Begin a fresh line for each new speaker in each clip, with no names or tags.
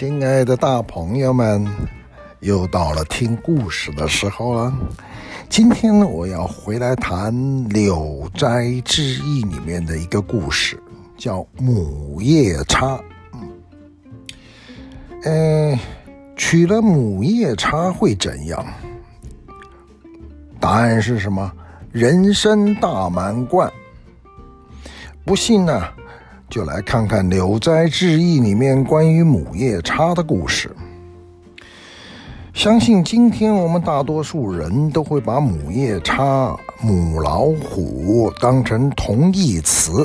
亲爱的大朋友们，又到了听故事的时候了。今天呢，我要回来谈《柳斋志异》里面的一个故事，叫母夜叉。嗯，娶了母夜叉会怎样？答案是什么？人生大满贯。不信呢？就来看看《聊斋志异》里面关于母夜叉的故事。相信今天我们大多数人都会把母夜叉、母老虎当成同义词。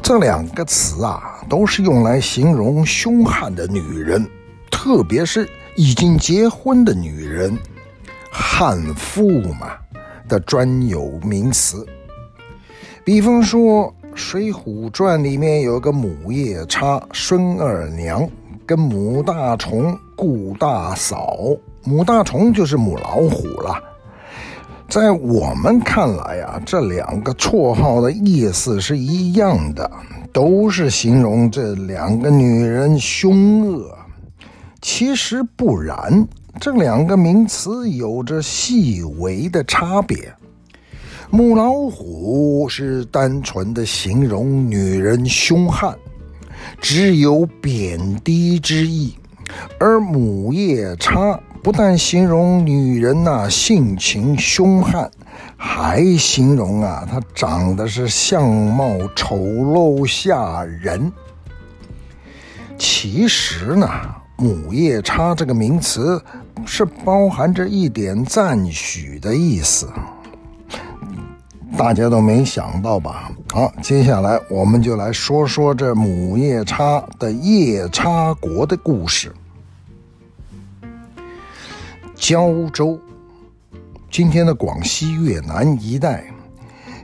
这两个词啊，都是用来形容凶悍的女人，特别是已经结婚的女人，悍妇嘛的专有名词。比方说。《水浒传》里面有个母夜叉孙二娘，跟母大虫顾大嫂，母大虫就是母老虎了。在我们看来啊，这两个绰号的意思是一样的，都是形容这两个女人凶恶。其实不然，这两个名词有着细微的差别。母老虎是单纯的形容女人凶悍，只有贬低之意；而母夜叉不但形容女人呐、性情凶悍，还形容啊她长得是相貌丑陋吓人。其实呢，母夜叉这个名词是包含着一点赞许的意思。大家都没想到吧？好，接下来我们就来说说这母夜叉的夜叉国的故事。胶州，今天的广西越南一带，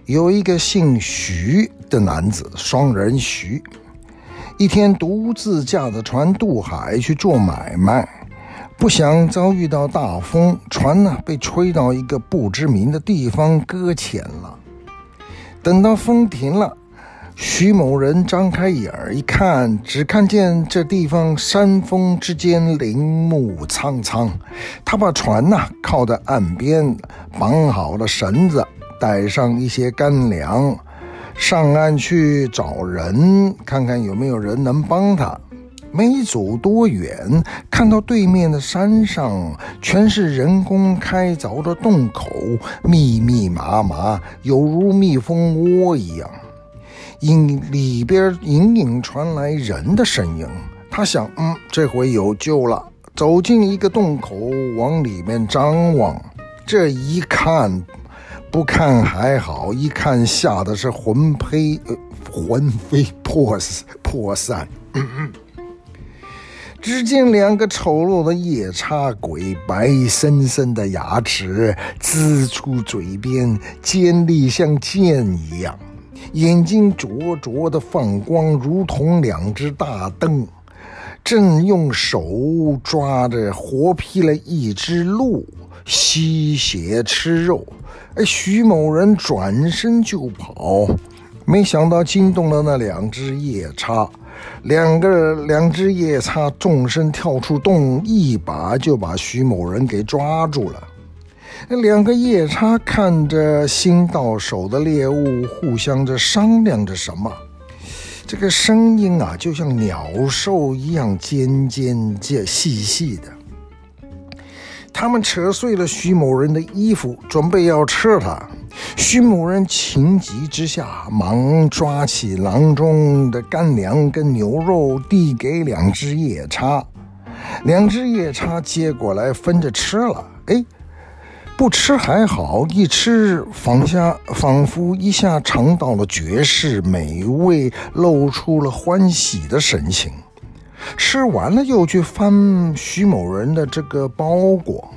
有一个姓徐的男子，双人徐，一天独自驾着船渡海去做买卖。不想遭遇到大风，船呢被吹到一个不知名的地方搁浅了。等到风停了，徐某人张开眼儿一看，只看见这地方山峰之间林木苍苍。他把船呐靠在岸边，绑好了绳子，带上一些干粮，上岸去找人，看看有没有人能帮他。没走多远，看到对面的山上全是人工开凿的洞口，密密麻麻，犹如蜜蜂窝一样。隐里边隐隐传来人的声音，他想，嗯，这回有救了。走进一个洞口，往里面张望。这一看，不看还好，一看吓得是魂飞，魂飞魄魄散。嗯嗯只见两个丑陋的夜叉鬼，白森森的牙齿呲出嘴边，尖利像剑一样，眼睛灼灼的放光，如同两只大灯，正用手抓着活劈了一只鹿，吸血吃肉。哎，徐某人转身就跑，没想到惊动了那两只夜叉。两个两只夜叉纵身跳出洞，一把就把徐某人给抓住了。两个夜叉看着新到手的猎物，互相着商量着什么。这个声音啊，就像鸟兽一样尖尖尖细细的。他们扯碎了徐某人的衣服，准备要吃他。徐某人情急之下，忙抓起囊中的干粮跟牛肉，递给两只夜叉。两只夜叉接过来分着吃了。哎，不吃还好，一吃仿下仿佛一下尝到了绝世美味，露出了欢喜的神情。吃完了，又去翻徐某人的这个包裹。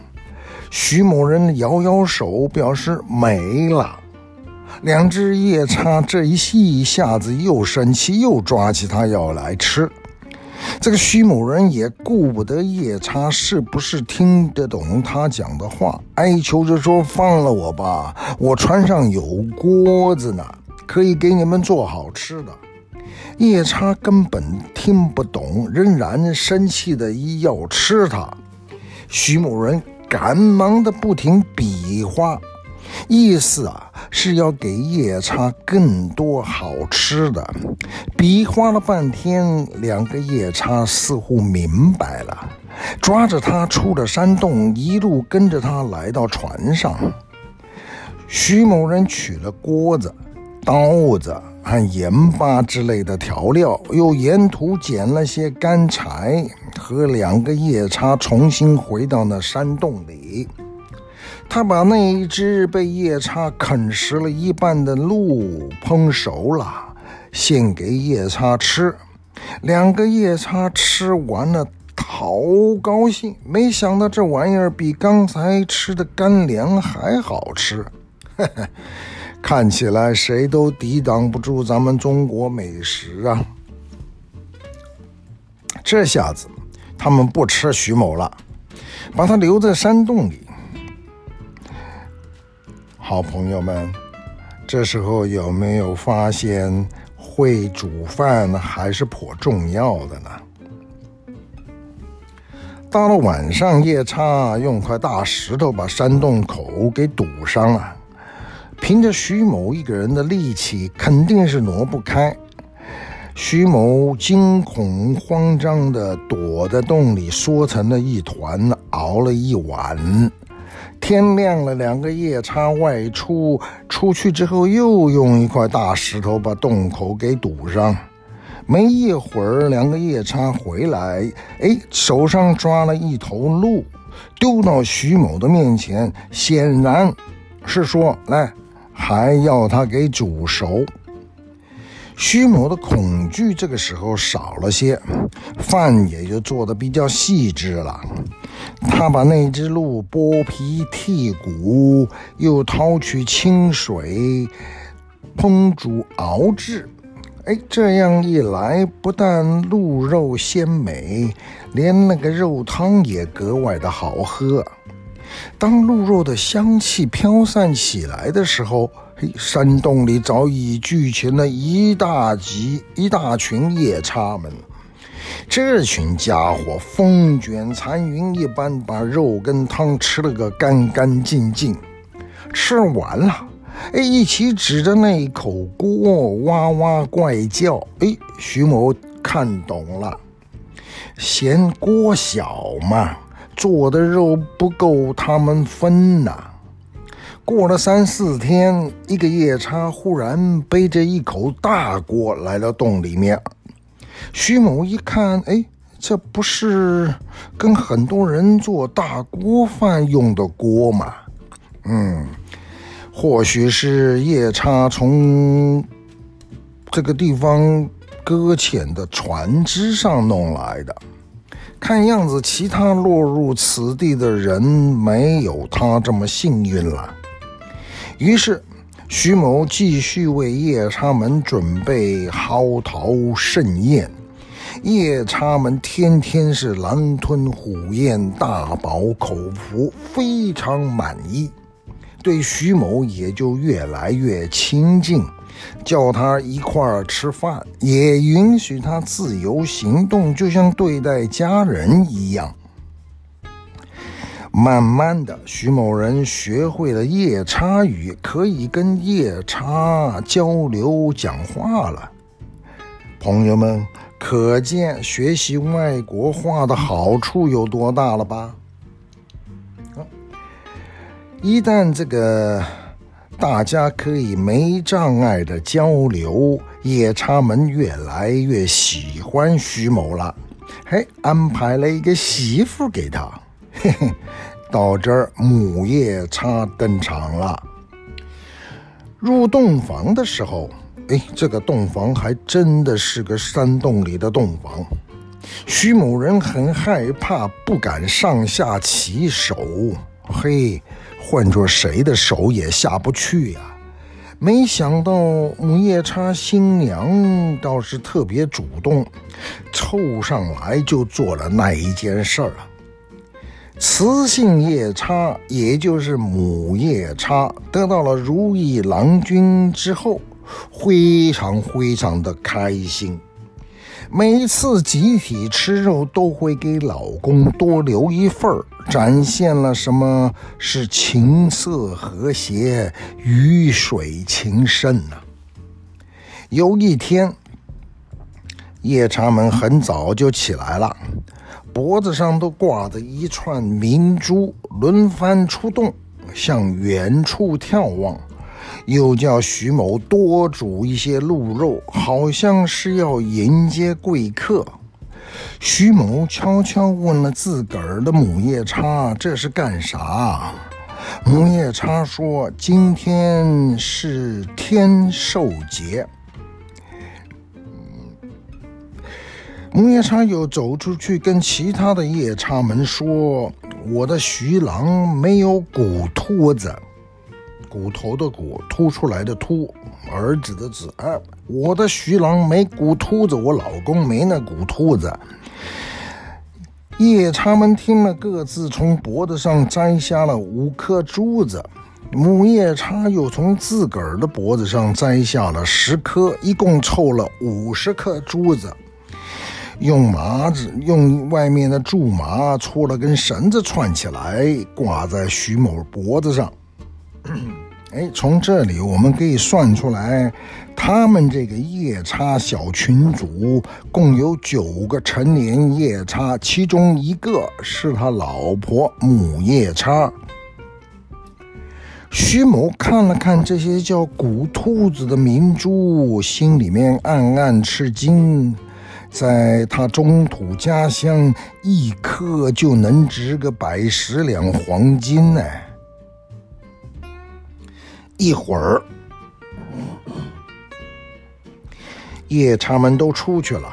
徐某人摇摇手，表示没了。两只夜叉这一一下子又生气，又抓起他要来吃。这个徐某人也顾不得夜叉是不是听得懂他讲的话，哀求着说：“放了我吧，我船上有锅子呢，可以给你们做好吃的。”夜叉根本听不懂，仍然生气的要吃它。徐某人赶忙的不停比划，意思啊是要给夜叉更多好吃的。比划了半天，两个夜叉似乎明白了，抓着他出了山洞，一路跟着他来到船上。徐某人取了锅子、刀子。和盐巴之类的调料，又沿途捡了些干柴，和两个夜叉重新回到那山洞里。他把那一只被夜叉啃食了一半的鹿烹熟了，献给夜叉吃。两个夜叉吃完了，好高兴，没想到这玩意儿比刚才吃的干粮还好吃。呵呵。看起来谁都抵挡不住咱们中国美食啊！这下子他们不吃徐某了，把他留在山洞里。好朋友们，这时候有没有发现会煮饭还是颇重要的呢？到了晚上，夜叉用块大石头把山洞口给堵上了。凭着徐某一个人的力气，肯定是挪不开。徐某惊恐慌张地躲在洞里，缩成了一团，熬了一晚。天亮了，两个夜叉外出，出去之后又用一块大石头把洞口给堵上。没一会儿，两个夜叉回来，哎，手上抓了一头鹿，丢到徐某的面前，显然是说来。还要他给煮熟。徐某的恐惧这个时候少了些，饭也就做得比较细致了。他把那只鹿剥皮剔骨，又掏取清水烹煮熬制。哎，这样一来，不但鹿肉鲜美，连那个肉汤也格外的好喝。当鹿肉的香气飘散起来的时候，嘿，山洞里早已聚集了一大集、一大群夜叉们。这群家伙风卷残云一般，把肉跟汤吃了个干干净净。吃完了，哎，一起指着那口锅哇哇怪叫。哎，徐某看懂了，嫌锅小嘛。做的肉不够他们分呐。过了三四天，一个夜叉忽然背着一口大锅来到洞里面。徐某一看，哎，这不是跟很多人做大锅饭用的锅吗？嗯，或许是夜叉从这个地方搁浅的船只上弄来的。看样子，其他落入此地的人没有他这么幸运了。于是，徐某继续为夜叉门准备嚎啕盛宴。夜叉们天天是狼吞虎咽，大饱口福，非常满意，对徐某也就越来越亲近。叫他一块儿吃饭，也允许他自由行动，就像对待家人一样。慢慢的，徐某人学会了夜叉语，可以跟夜叉交流讲话了。朋友们，可见学习外国话的好处有多大了吧？一旦这个。大家可以没障碍的交流，夜叉们越来越喜欢徐某了。嘿，安排了一个媳妇给他。嘿嘿，到这儿母夜叉登场了。入洞房的时候，哎，这个洞房还真的是个山洞里的洞房。徐某人很害怕，不敢上下其手。嘿。换做谁的手也下不去呀、没想到母夜叉新娘倒是特别主动，凑上来就做了那一件事儿啊。雌性夜叉，也就是母夜叉，得到了如意郎君之后，非常非常的开心。每次集体吃肉都会给老公多留一份儿，展现了什么是琴瑟和谐、鱼水情深呐？有一天，夜叉们很早就起来了，脖子上都挂着一串明珠，轮番出动，向远处眺望。又叫徐某多煮一些鹿肉，好像是要迎接贵客。徐某悄悄问了自个儿的母夜叉：“这是干啥？”母夜叉说：“今天是天寿节。”母夜叉又走出去跟其他的夜叉们说：“我的徐郎没有骨秃子。”骨头的骨，凸出来的凸，儿子的子。哎，我的徐郎没骨秃子，我老公没那骨秃子。夜叉们听了，各自从脖子上摘下了五颗珠子。母夜叉又从自个儿的脖子上摘下了十颗，一共凑了五十颗珠子。用麻子，用外面的苎麻搓了根绳子串起来，挂在徐某脖子上。哎，从这里我们可以算出来，他们这个夜叉小群组共有九个成年夜叉，其中一个是他老婆母夜叉。徐某看了看这些叫古兔子的明珠，心里面暗暗吃惊，在他中土家乡，一颗就能值个百十两黄金呢。一会儿，夜叉们都出去了。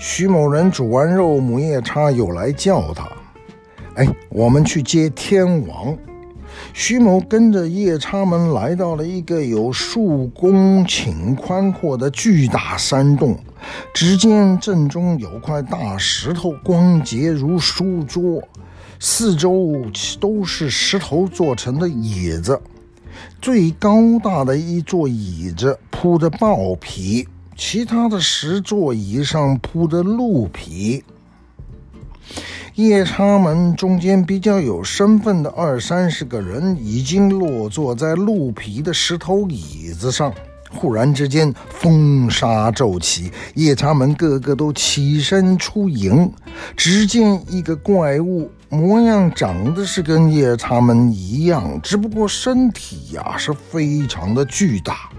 徐某人煮完肉，母夜叉又来叫他：“哎，我们去接天王。”徐某跟着夜叉们来到了一个有数公顷宽阔的巨大山洞。只见正中有块大石头，光洁如书桌，四周都是石头做成的椅子。最高大的一座椅子铺着豹皮，其他的十座椅上铺着鹿皮。夜叉们中间比较有身份的二三十个人已经落座在鹿皮的石头椅子上。忽然之间，风沙骤起，夜叉们个个都起身出营。只见一个怪物。模样长得是跟夜叉们一样，只不过身体呀是非常的巨大，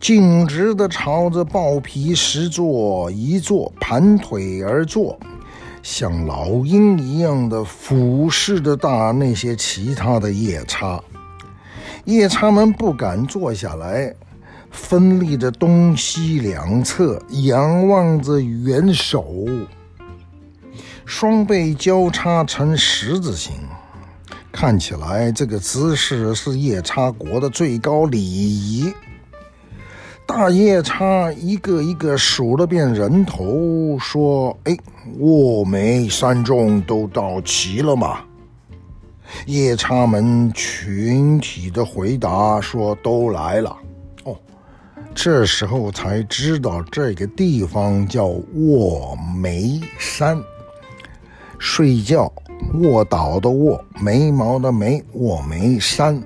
径直的朝着豹皮石座一坐，盘腿而坐，像老鹰一样的俯视着大那些其他的夜叉。夜叉们不敢坐下来，分立着东西两侧，仰望着元首。双臂交叉成十字形，看起来这个姿势是夜叉国的最高礼仪。大夜叉一个一个数了遍人头，说：“哎，卧梅三众都到齐了吗？”夜叉们群体的回答说：“都来了。”哦，这时候才知道这个地方叫卧梅山。睡觉，卧倒的卧，眉毛的眉，卧眉山。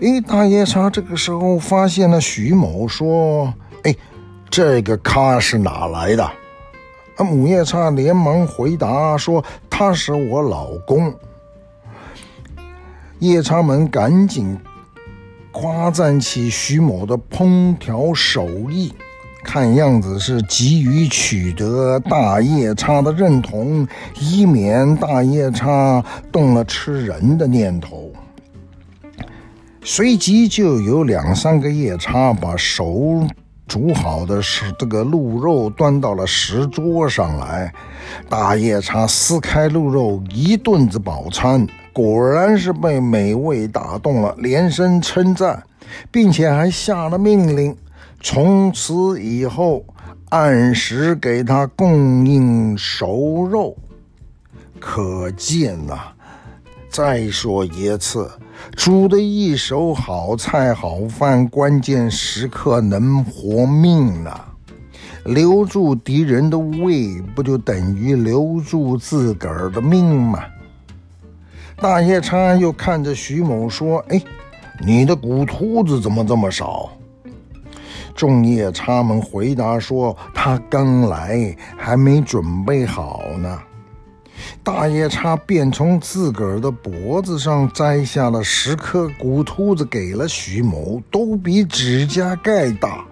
哎，大夜叉这个时候发现了徐某，说：“哎，这个咖是哪来的？”啊，母夜叉连忙回答说：“他是我老公。”夜叉们赶紧夸赞起徐某的烹调手艺。看样子是急于取得大夜叉的认同，以免大夜叉动了吃人的念头。随即就有两三个夜叉把熟煮好的是这个鹿肉端到了石桌上来。大夜叉撕开鹿肉，一顿子饱餐，果然是被美味打动了，连声称赞，并且还下了命令。从此以后，按时给他供应熟肉。可见呐、再说一次，煮的一手好菜好饭，关键时刻能活命呐、留住敌人的胃，不就等于留住自个儿的命吗？大夜叉又看着徐某说：“哎，你的骨秃子怎么这么少？”众夜叉们回答说：“他刚来，还没准备好呢。”大夜叉便从自个儿的脖子上摘下了十颗骨秃子，给了徐某，都比指甲盖大，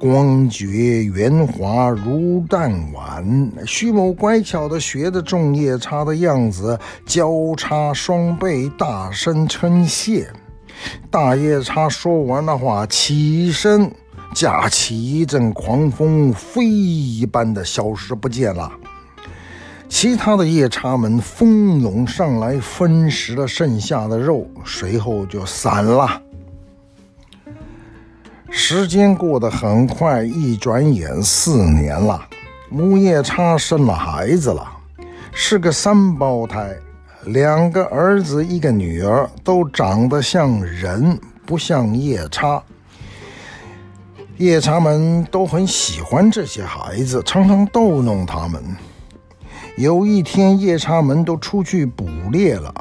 光洁圆滑如弹丸。徐某乖巧地学着众夜叉的样子，交叉双臂，大声称谢。大夜叉说完的话，起身，架起一阵狂风，飞一般的消失不见了。其他的夜叉们蜂拥上来，分食了剩下的肉，随后就散了。时间过得很快，一转眼四年了，母夜叉生了孩子了，是个三胞胎，两个儿子一个女儿，都长得像人，不像夜叉。夜叉们都很喜欢这些孩子，常常逗弄他们。有一天，夜叉们都出去捕猎了，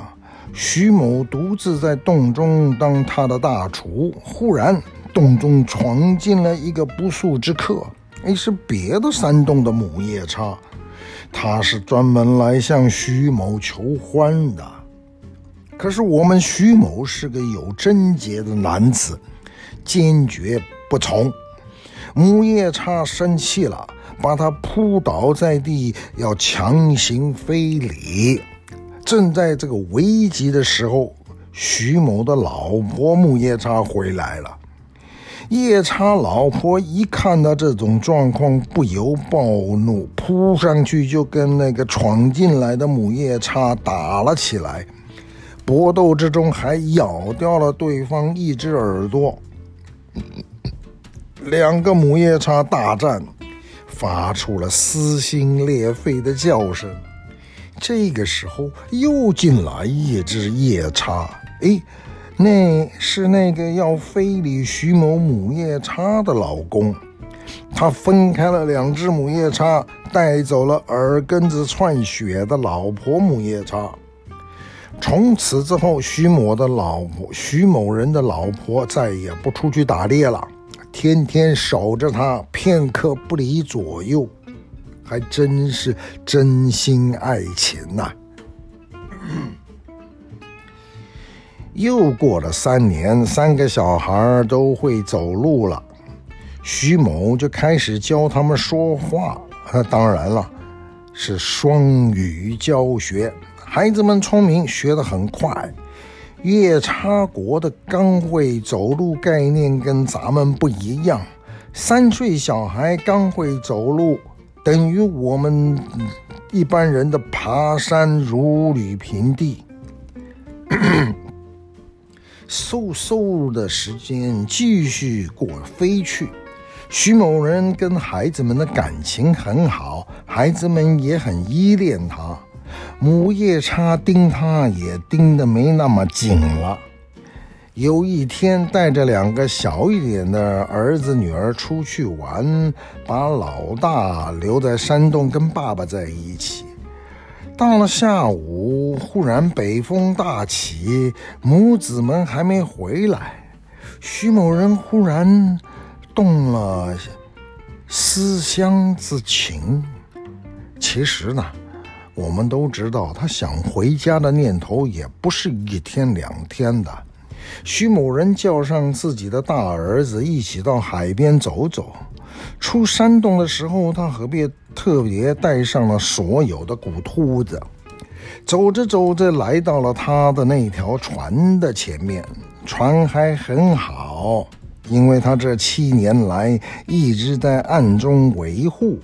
徐某独自在洞中当他的大厨。忽然，洞中闯进了一个不速之客，哎，是别的山洞的母夜叉，他是专门来向徐某求欢的。可是我们徐某是个有贞洁的男子，坚决不从。母夜叉生气了。把他扑倒在地，要强行非礼。正在这个危急的时候，徐某的老婆母夜叉回来了。夜叉老婆一看到这种状况，不由暴怒，扑上去就跟那个闯进来的母夜叉打了起来。搏斗之中还咬掉了对方一只耳朵。两个母夜叉大战。发出了撕心裂肺的叫声。这个时候，又进来一只夜叉。哎，那是那个要非礼徐某母夜叉的老公。他分开了两只母夜叉，带走了耳根子串血的老婆母夜叉。从此之后，徐某的老婆，徐某人的老婆再也不出去打猎了。天天守着他，片刻不离左右，还真是真心爱情呐、又过了三年，三个小孩都会走路了，徐某就开始教他们说话。啊当然了，是双语教学，孩子们聪明，学得很快。夜叉国的刚会走路概念跟咱们不一样，三岁小孩刚会走路，等于我们一般人的爬山如履平地。嗖嗖的时间继续过飞去，徐某人跟孩子们的感情很好，孩子们也很依恋他。母夜叉盯他也盯得没那么紧了。有一天，带着两个小一点的儿子女儿出去玩，把老大留在山洞跟爸爸在一起。到了下午，忽然北风大起，母子们还没回来，徐某人忽然动了思乡之情。其实呢。我们都知道，他想回家的念头也不是一天两天的。徐某人叫上自己的大儿子一起到海边走走。出山洞的时候，他何必特别带上了所有的骨秃子。走着走着，来到了他的那条船的前面。船还很好，因为他这七年来一直在暗中维护。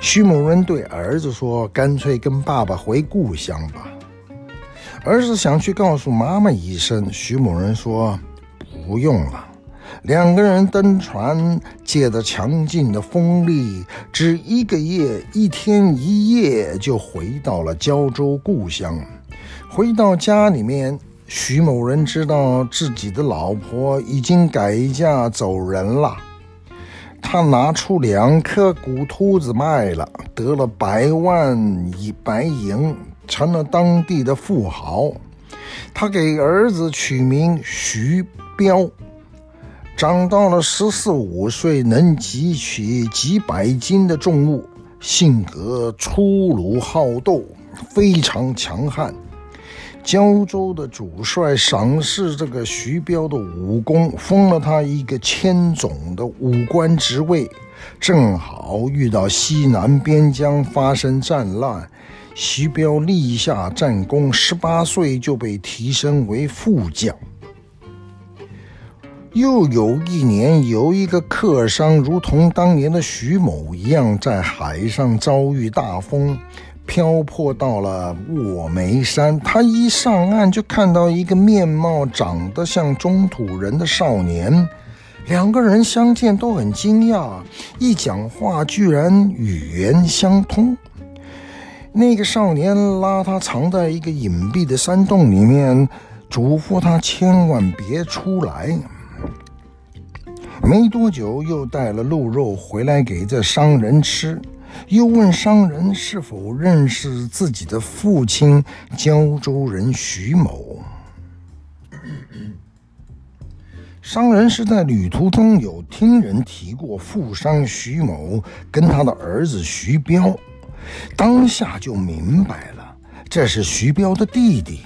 徐某人对儿子说：“干脆跟爸爸回故乡吧。”儿子想去告诉妈妈一声。徐某人说：“不用了。”两个人登船，借着强劲的风力，只一个夜，一天一夜就回到了胶州故乡。回到家里面，徐某人知道自己的老婆已经改嫁走人了。他拿出两颗骨秃子卖了，得了百万以白银，成了当地的富豪。他给儿子取名徐彪，长到了十四五岁，能举起几百斤的重物，性格粗鲁好斗，非常强悍。胶州的主帅赏识这个徐彪的武功，封了他一个千总的武官职位。正好遇到西南边疆发生战乱，徐彪立下战功，十八岁就被提升为副将。又有一年，有一个客商，如同当年的徐某一样，在海上遭遇大风。漂泊到了卧眉山，他一上岸就看到一个面貌长得像中土人的少年，两个人相见都很惊讶，一讲话居然语言相通。那个少年拉他藏在一个隐蔽的山洞里面，嘱咐他千万别出来。没多久，又带了鹿肉回来给这商人吃。又问商人是否认识自己的父亲胶州人徐某。商人是在旅途中有听人提过富商徐某跟他的儿子徐彪，当下就明白了，这是徐彪的弟弟，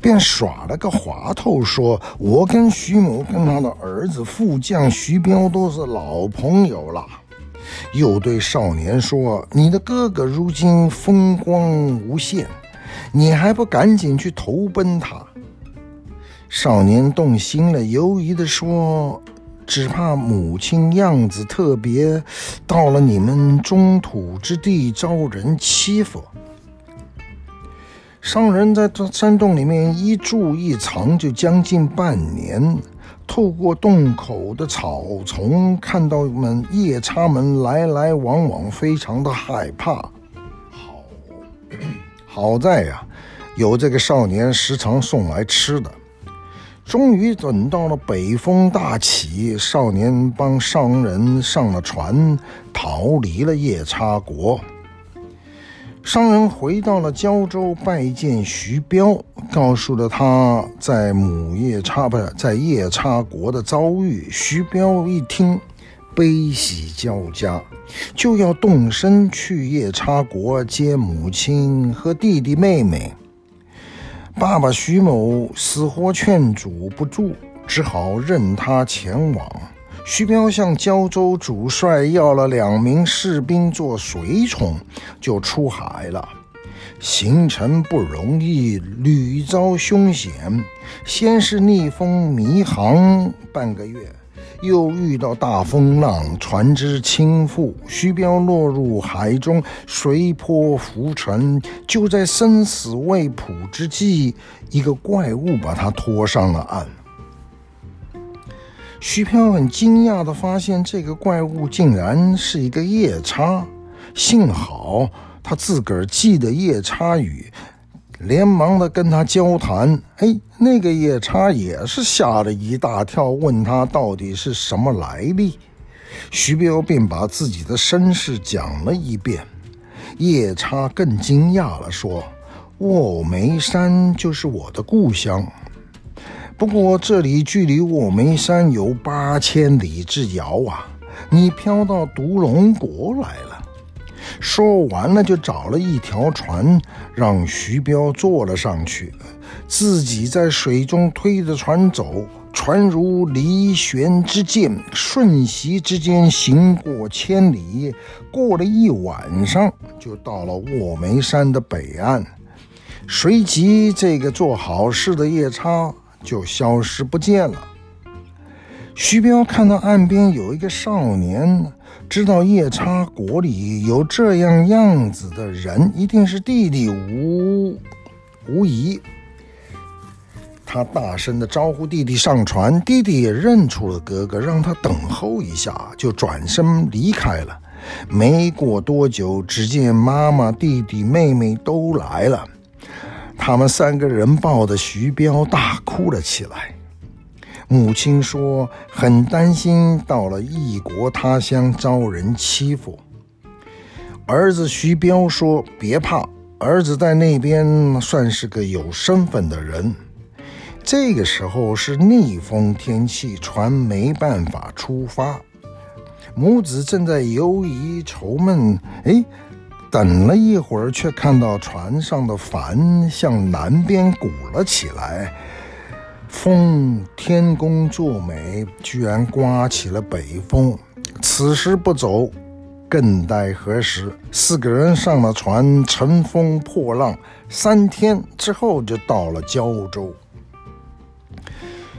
便耍了个滑头，说：“我跟徐某跟他的儿子副将徐彪都是老朋友了。”又对少年说：“你的哥哥如今风光无限，你还不赶紧去投奔他？”少年动心了，犹疑地说：“只怕母亲样子特别，到了你们中土之地遭人欺负。”商人在这山洞里面一住一藏，就将近半年。透过洞口的草丛，看到们夜叉们来来往往，非常的害怕。好，好在呀、有这个少年时常送来吃的。终于等到了北风大起，少年帮商人上了船，逃离了夜叉国。商人回到了胶州，拜见徐彪，告诉了他在母夜叉不是在夜叉国的遭遇。徐彪一听，悲喜交加，就要动身去夜叉国接母亲和弟弟妹妹。爸爸徐某死活劝阻不住，只好任他前往。徐彪向胶州主帅要了两名士兵做随从，就出海了。行程不容易，屡遭凶险。先是逆风迷航半个月，又遇到大风浪，船只倾覆，徐彪落入海中，随波浮沉。就在生死未卜之际，一个怪物把他拖上了岸。徐彪很惊讶地发现，这个怪物竟然是一个夜叉。幸好他自个儿记得夜叉语，连忙地跟他交谈。哎，那个夜叉也是吓了一大跳，问他到底是什么来历。徐彪便把自己的身世讲了一遍。夜叉更惊讶了，说：“卧眉山就是我的故乡。”不过这里距离卧眉山有八千里之遥啊！你飘到独龙国来了。说完了，就找了一条船，让徐彪坐了上去，自己在水中推着船走。船如离弦之箭，瞬息之间行过千里。过了一晚上，就到了卧眉山的北岸。随即，这个做好事的夜叉。就消失不见了。徐彪看到岸边有一个少年，知道夜叉国里有这样样子的人，一定是弟弟无无疑。他大声的招呼弟弟上船，弟弟也认出了哥哥，让他等候一下，就转身离开了。没过多久，只见妈妈、弟弟、妹妹都来了。他们三个人抱着徐彪大哭了起来。母亲说很担心到了异国他乡遭人欺负。儿子徐彪说别怕，儿子在那边算是个有身份的人。这个时候是逆风天气，船没办法出发。母子正在犹疑愁闷，哎，等了一会儿，却看到船上的帆向南边鼓了起来。风天公作美，居然刮起了北风。此时不走，更待何时？四个人上了船，乘风破浪，三天之后就到了胶州。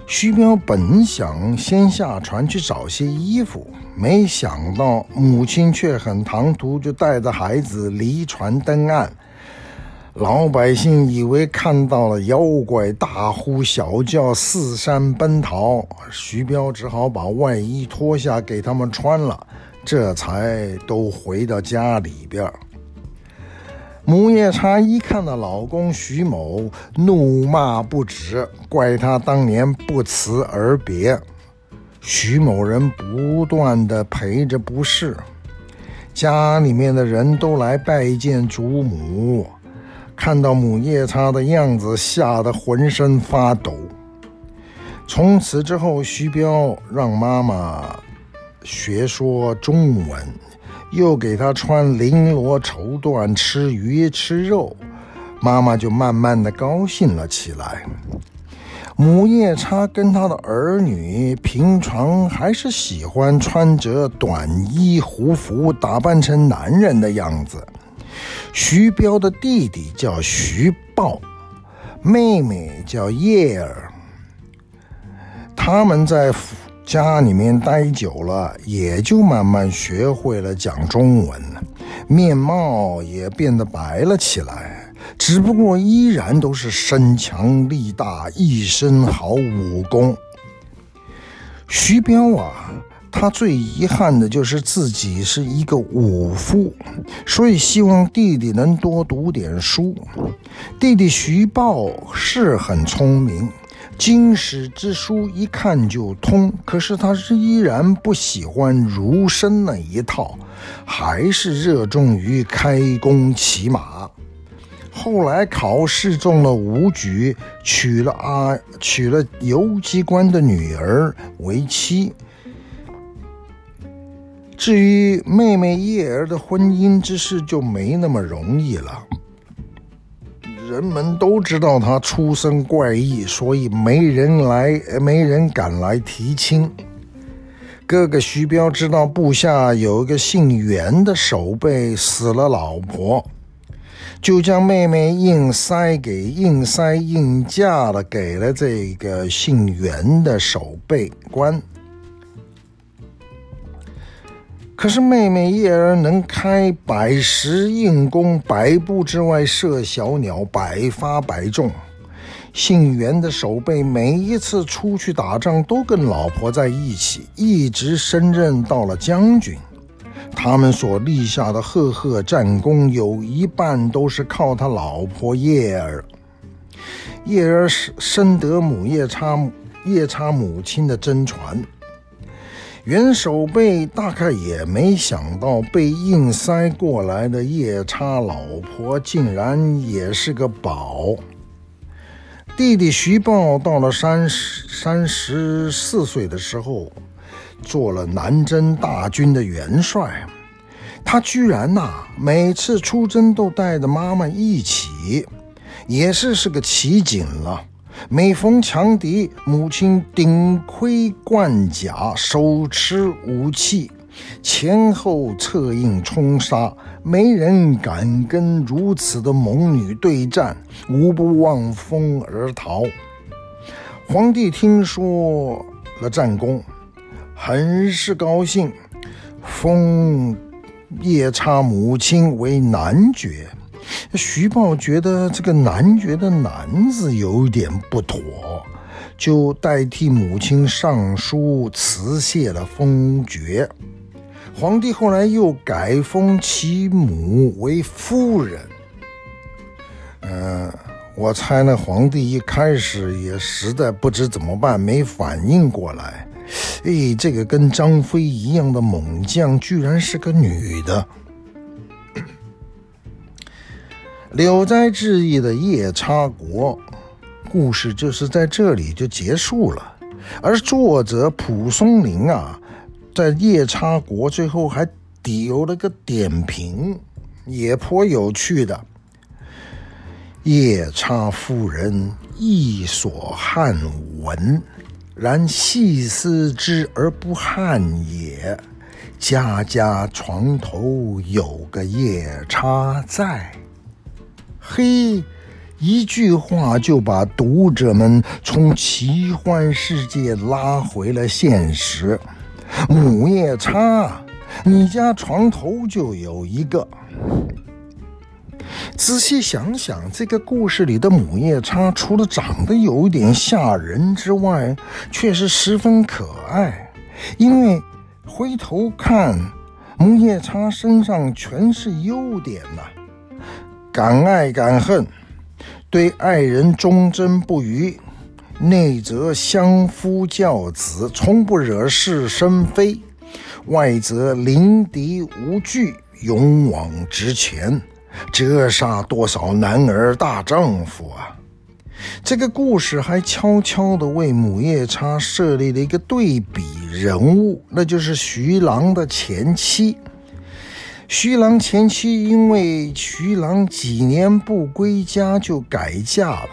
徐彪本想先下船去找些衣服，没想到母亲却很唐突，就带着孩子离船登岸。老百姓以为看到了妖怪，大呼小叫，四散奔逃。徐彪只好把外衣脱下给他们穿了，这才都回到家里边。母夜叉一看到老公徐某，怒骂不止，怪他当年不辞而别。徐某人不断地陪着不是，家里面的人都来拜见祖母，看到母夜叉的样子，吓得浑身发抖。从此之后，徐彪让妈妈学说中文。又给他穿绫罗绸缎，吃鱼吃肉，妈妈就慢慢的高兴了起来。母夜叉跟他的儿女平常还是喜欢穿着短衣胡服，打扮成男人的样子。徐彪的弟弟叫徐豹，妹妹叫叶儿，他们在府。家里面待久了，也就慢慢学会了讲中文，面貌也变得白了起来。只不过依然都是身强力大，一身好武功。徐彪啊，他最遗憾的就是自己是一个武夫，所以希望弟弟能多读点书。弟弟徐豹是很聪明。经史之书一看就通，可是他是依然不喜欢儒生那一套，还是热衷于开弓骑马。后来考试中了武举，娶了啊娶了游击官的女儿为妻。至于妹妹叶儿的婚姻之事，就没那么容易了。人们都知道他出身怪异，所以没人来，没人敢来提亲。哥哥徐彪知道部下有一个姓袁的守备死了老婆，就将妹妹硬塞给硬塞硬嫁了，给了这个姓袁的守备官。可是妹妹叶儿能开百十硬弓，百步之外射小鸟，百发百中。姓袁的守备每一次出去打仗都跟老婆在一起，一直升任到了将军。他们所立下的赫赫战功，有一半都是靠他老婆叶儿。叶儿是深得母夜叉夜叉母亲的真传。袁守备大概也没想到，被硬塞过来的夜叉老婆竟然也是个宝。弟弟徐豹到了三十三十四岁的时候，做了南征大军的元帅。他居然呐、每次出征都带着妈妈一起，也是是个奇景了。每逢强敌，母亲顶盔贯甲，手持武器，前后策应冲杀，没人敢跟如此的猛女对战，无不望风而逃。皇帝听说了战功，很是高兴，封夜叉母亲为男爵。徐豹觉得这个男爵的“男”字有点不妥，就代替母亲上书辞谢了封爵。皇帝后来又改封其母为夫人。嗯、我猜那皇帝一开始也实在不知怎么办，没反应过来。哎，这个跟张飞一样的猛将，居然是个女的。《聊斋志异》的夜叉国故事就是在这里就结束了，而作者蒲松龄啊，在夜叉国最后还留了个点评，也颇有趣的。夜叉夫人亦所罕闻，然细思之而不罕也。家家床头有个夜叉在。嘿，一句话就把读者们从奇幻世界拉回了现实。母夜叉，你家床头就有一个。仔细想想，这个故事里的母夜叉，除了长得有点吓人之外，却是十分可爱。因为回头看，母夜叉身上全是优点呐、敢爱敢恨，对爱人忠贞不渝，内则相夫教子，从不惹是生非；外则临敌无惧，勇往直前。折杀多少男儿大丈夫啊！这个故事还悄悄地为母夜叉设立了一个对比人物，那就是徐郎的前妻。徐郎前妻因为徐郎几年不归家就改嫁了，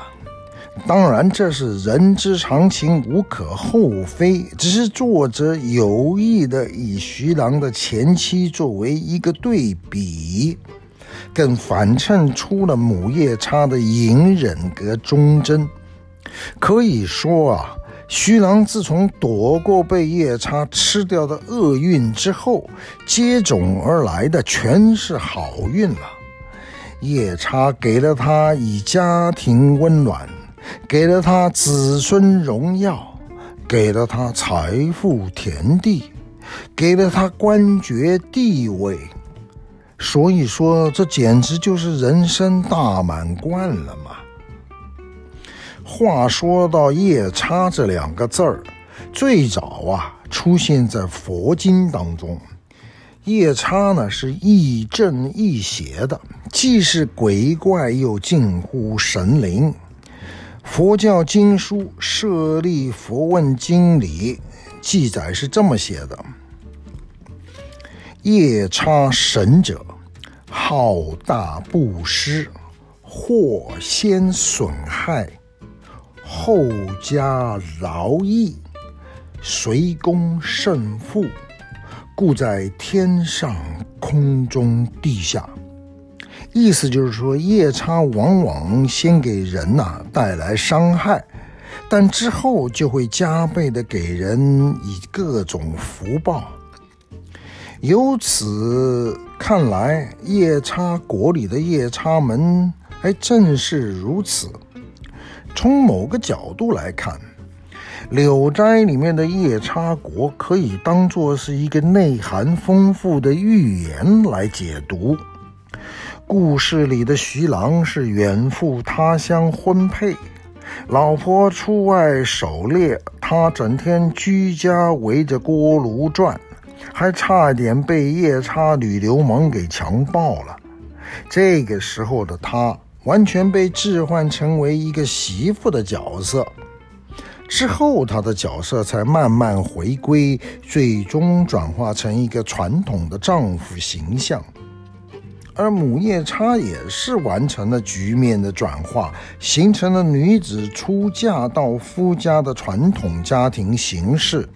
当然这是人之常情，无可厚非。只是作者有意地以徐郎的前妻作为一个对比。更反衬出了母夜叉的隐忍和忠贞。可以说啊，徐郎自从躲过被夜叉吃掉的厄运之后，接踵而来的全是好运了。夜叉给了他以家庭温暖，给了他子孙荣耀，给了他财富田地，给了他官爵地位。所以说，这简直就是人生大满贯了嘛。话说到夜叉这两个字儿，最早啊出现在佛经当中。夜叉呢是亦正亦邪的，既是鬼怪，又近乎神灵。佛教经书《舍利弗问经》里记载是这么写的。夜叉神者，好大布施，祸先损害，后加劳役，随功胜负，故在天上、空中、地下。意思就是说，夜叉往往先给人呐、带来伤害，但之后就会加倍的给人以各种福报。由此看来，夜叉国里的夜叉们还正是如此。从某个角度来看，《柳斋》里面的夜叉国可以当做是一个内涵丰富的寓言来解读。故事里的徐郎是远赴他乡婚配，老婆出外狩猎，他整天居家围着锅炉转。还差点被夜叉女流氓给强暴了。这个时候的他完全被置换成为一个媳妇的角色，之后他的角色才慢慢回归，最终转化成一个传统的丈夫形象。而母夜叉也是完成了局面的转化，形成了女子出嫁到夫家的传统家庭形式。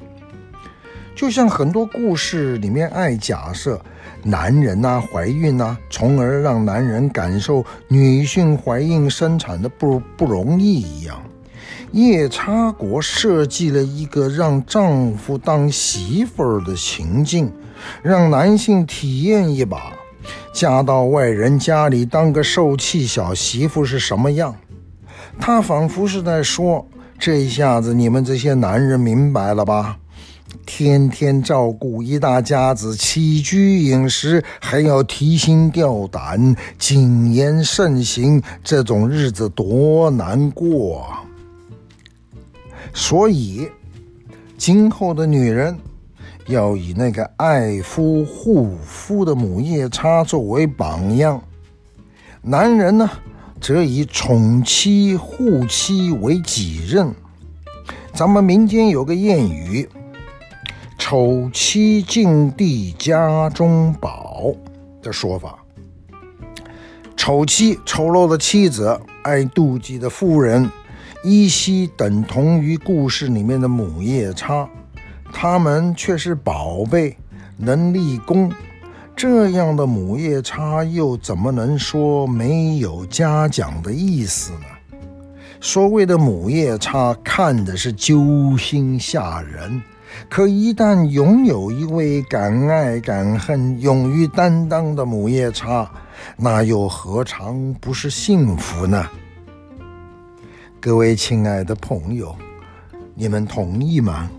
就像很多故事里面爱假设男人呐、怀孕呐、从而让男人感受女性怀孕生产的不不容易一样，夜叉国设计了一个让丈夫当媳妇儿的情境，让男性体验一把嫁到外人家里当个受气小媳妇是什么样。他仿佛是在说：这一下子你们这些男人明白了吧？天天照顾一大家子起居饮食，还要提心吊胆、谨言慎行，这种日子多难过！所以，今后的女人要以那个爱夫护夫的母夜叉作为榜样，男人呢，则以宠妻护妻为己任。咱们民间有个谚语：“丑妻尽地家中宝”的说法。丑妻，丑陋的妻子，爱妒忌的妇人。依稀等同于故事里面的母夜叉，他们却是宝贝，能立功。这样的母夜叉又怎么能说没有嘉奖的意思呢？所谓的母夜叉看的是揪心吓人，可一旦拥有一位敢爱敢恨、勇于担当的母夜叉，那又何尝不是幸福呢？各位亲爱的朋友，你们同意吗？